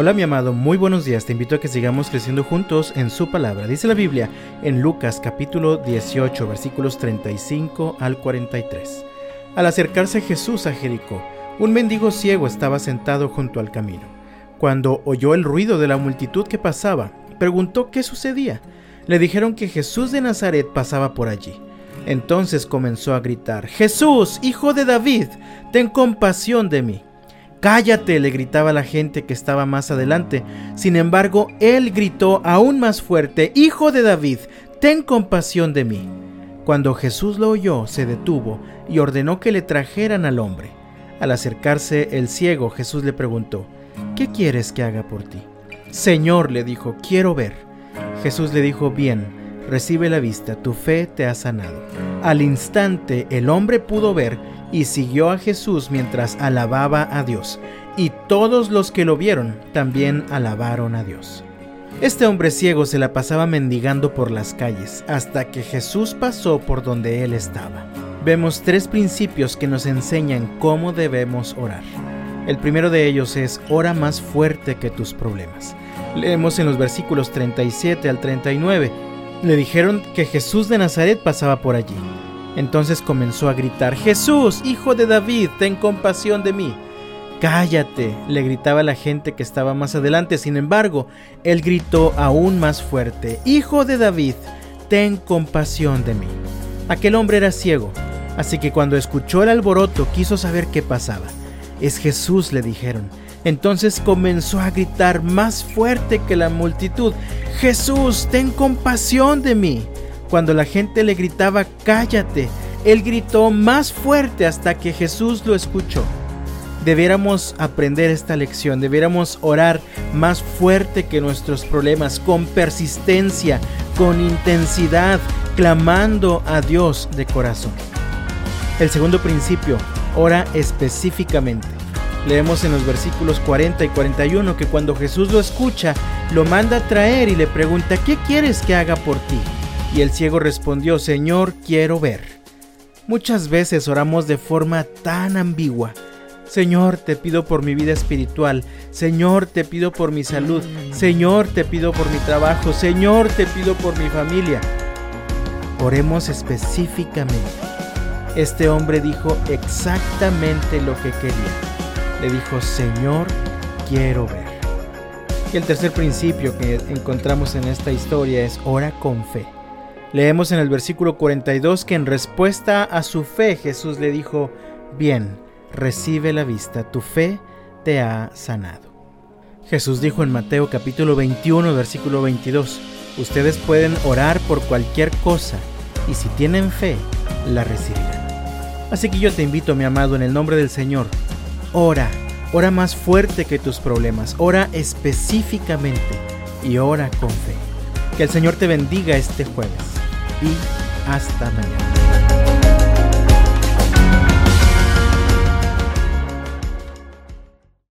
Hola mi amado, muy buenos días. Te invito a que sigamos creciendo juntos en su palabra. Dice la Biblia en Lucas capítulo 18 versículos 35 al 43. Al acercarse Jesús a Jericó, un mendigo ciego estaba sentado junto al camino. Cuando oyó el ruido de la multitud que pasaba, preguntó qué sucedía. Le dijeron que Jesús de Nazaret pasaba por allí. Entonces comenzó a gritar, Jesús, hijo de David, ten compasión de mí. Cállate, le gritaba la gente que estaba más adelante. Sin embargo, él gritó aún más fuerte, Hijo de David, ten compasión de mí. Cuando Jesús lo oyó, se detuvo y ordenó que le trajeran al hombre. Al acercarse el ciego, Jesús le preguntó, ¿qué quieres que haga por ti? Señor, le dijo, quiero ver. Jesús le dijo, bien, recibe la vista, tu fe te ha sanado. Al instante el hombre pudo ver y siguió a Jesús mientras alababa a Dios, y todos los que lo vieron también alabaron a Dios. Este hombre ciego se la pasaba mendigando por las calles hasta que Jesús pasó por donde él estaba. Vemos tres principios que nos enseñan cómo debemos orar. El primero de ellos es ora más fuerte que tus problemas. Leemos en los versículos 37 al 39. Le dijeron que Jesús de Nazaret pasaba por allí. Entonces comenzó a gritar, Jesús, hijo de David, ten compasión de mí. Cállate, le gritaba la gente que estaba más adelante. Sin embargo, él gritó aún más fuerte, Hijo de David, ten compasión de mí. Aquel hombre era ciego, así que cuando escuchó el alboroto quiso saber qué pasaba. Es Jesús, le dijeron. Entonces comenzó a gritar más fuerte que la multitud, Jesús, ten compasión de mí. Cuando la gente le gritaba, cállate, él gritó más fuerte hasta que Jesús lo escuchó. Debiéramos aprender esta lección, debiéramos orar más fuerte que nuestros problemas, con persistencia, con intensidad, clamando a Dios de corazón. El segundo principio, ora específicamente. Leemos en los versículos 40 y 41 que cuando Jesús lo escucha, lo manda a traer y le pregunta, ¿qué quieres que haga por ti? Y el ciego respondió, Señor, quiero ver. Muchas veces oramos de forma tan ambigua. Señor, te pido por mi vida espiritual. Señor, te pido por mi salud. Señor, te pido por mi trabajo. Señor, te pido por mi familia. Oremos específicamente. Este hombre dijo exactamente lo que quería. Le dijo, Señor, quiero ver. Y el tercer principio que encontramos en esta historia es ora con fe. Leemos en el versículo 42 que en respuesta a su fe Jesús le dijo, bien, recibe la vista, tu fe te ha sanado. Jesús dijo en Mateo capítulo 21 versículo 22, ustedes pueden orar por cualquier cosa y si tienen fe, la recibirán. Así que yo te invito, mi amado, en el nombre del Señor, ora, ora más fuerte que tus problemas, ora específicamente y ora con fe. Que el Señor te bendiga este jueves y hasta mañana.